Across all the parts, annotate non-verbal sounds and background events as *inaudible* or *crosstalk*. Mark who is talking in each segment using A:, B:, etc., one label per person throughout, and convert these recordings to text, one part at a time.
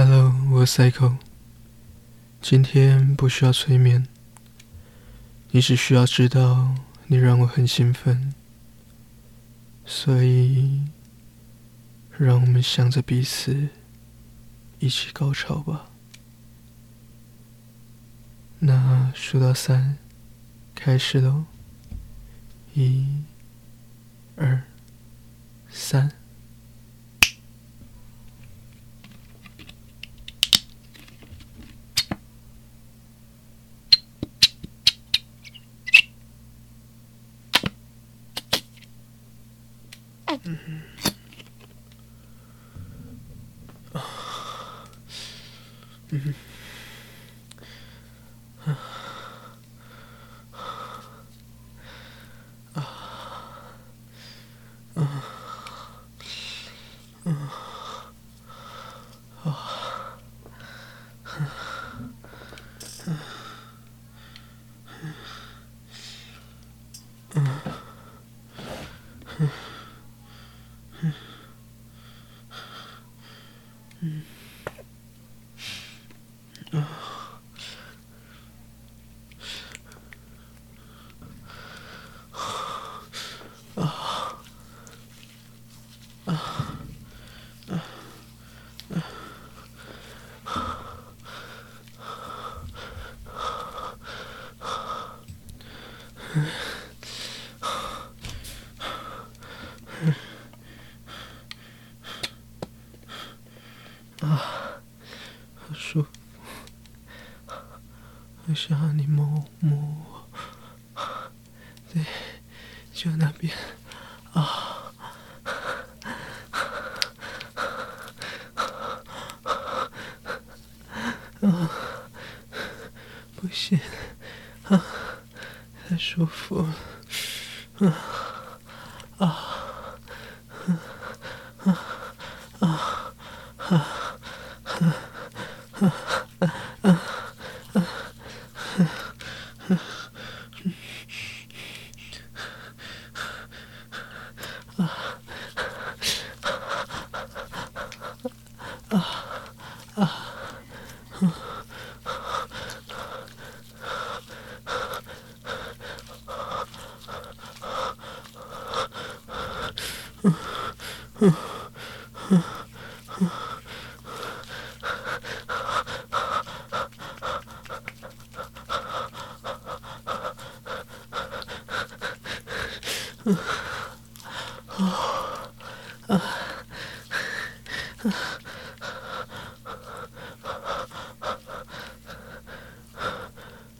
A: Hello，我是 Cycle。今天不需要催眠，你只需要知道你让我很兴奋，所以让我们想着彼此，一起高潮吧。那数到三，开始喽！一、二、三。嗯啊，啊，啊，啊，啊，啊。啊，好舒服，好想你摸摸我，就那边，啊，啊，不行，啊，太舒服。了，啊，啊。Ugh.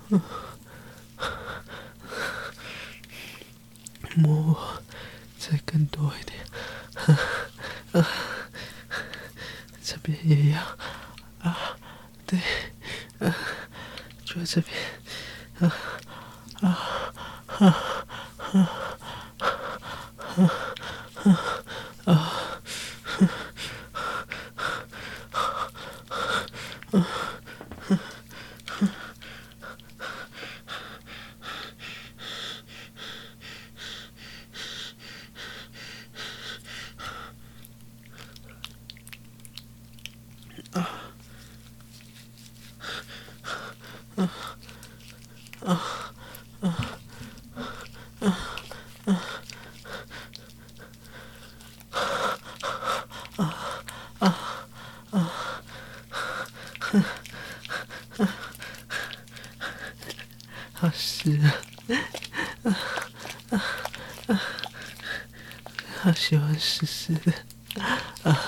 A: *laughs* 摸我，再更多一点，啊，*laughs* 这边也要，啊，对，啊，就这边，啊，啊，啊，啊，啊，啊，啊。好湿啊！啊啊啊！他喜欢湿湿的啊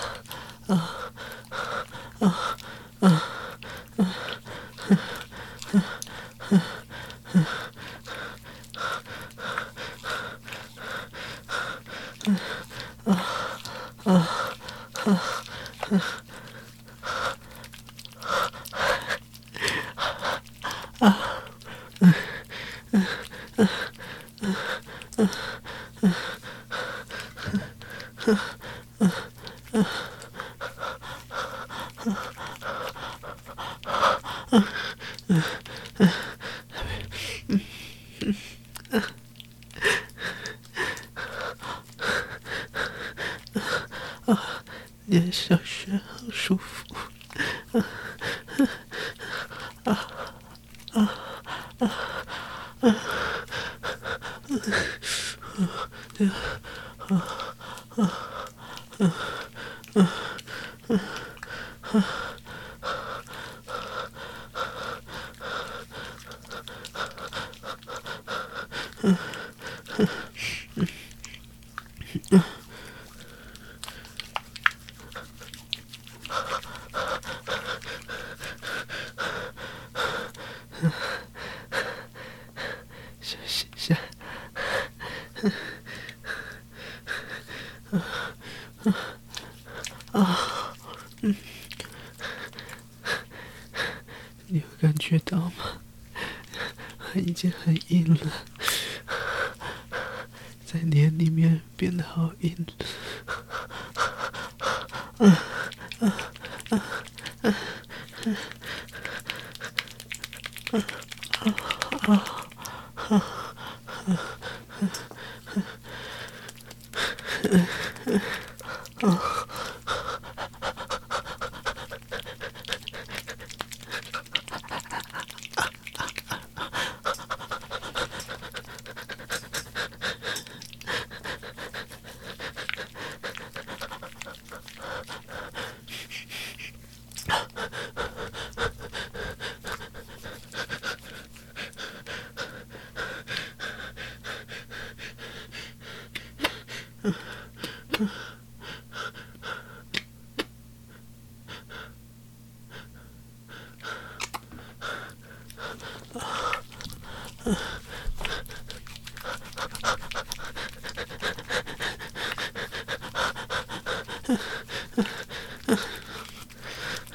A: 啊啊啊啊！啊，你的小穴好舒服。休息一下。啊，嗯，你有感觉到吗？*laughs* 你会感觉到吗？*laughs* 已经很硬了，在脸里面变得好硬。嗯！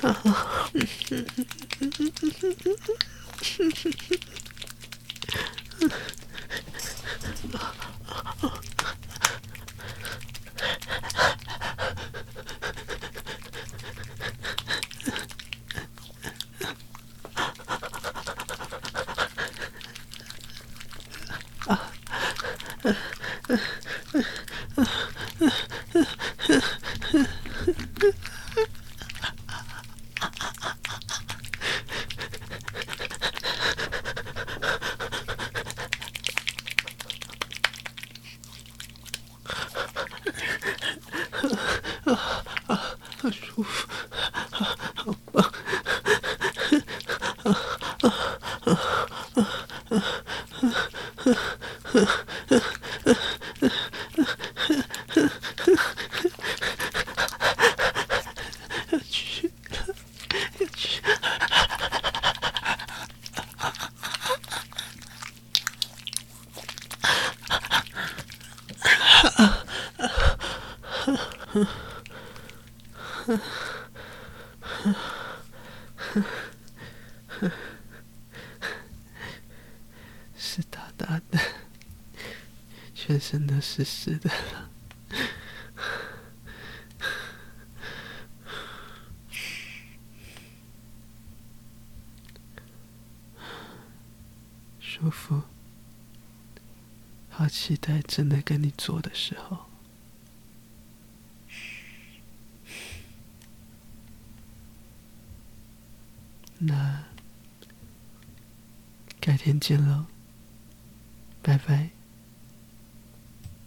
A: Ha ha ha. 湿哒哒的，全身都湿湿的了，舒服，好期待真的跟你做的时候。那改天见喽，拜拜。